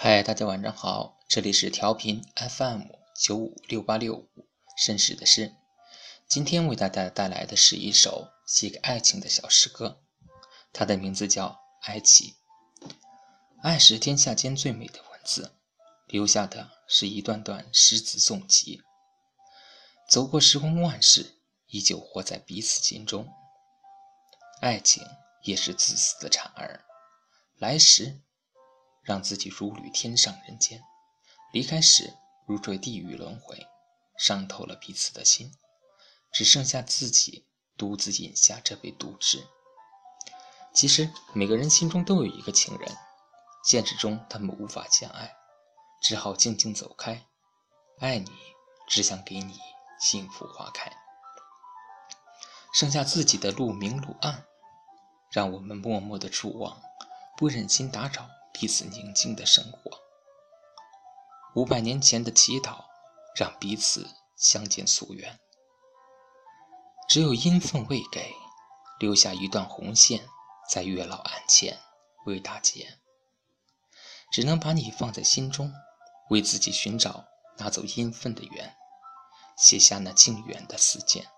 嗨，大家晚上好，这里是调频 FM 九五六八六五绅士的诗。今天为大家带来的是一首写给爱情的小诗歌，它的名字叫《爱情》。爱是天下间最美的文字，留下的是一段段诗词颂集。走过时光万世，依旧活在彼此心中。爱情也是自私的产儿，来时。让自己如履天上人间，离开时如坠地狱轮回，伤透了彼此的心，只剩下自己独自饮下这杯毒汁。其实每个人心中都有一个情人，现实中他们无法相爱，只好静静走开。爱你，只想给你幸福花开。剩下自己的路明路暗，让我们默默的祝望，不忍心打扰。彼此宁静的生活，五百年前的祈祷，让彼此相见夙愿。只有阴奉未给，留下一段红线，在月老案前为大结。只能把你放在心中，为自己寻找拿走阴分的缘，写下那静远的思念。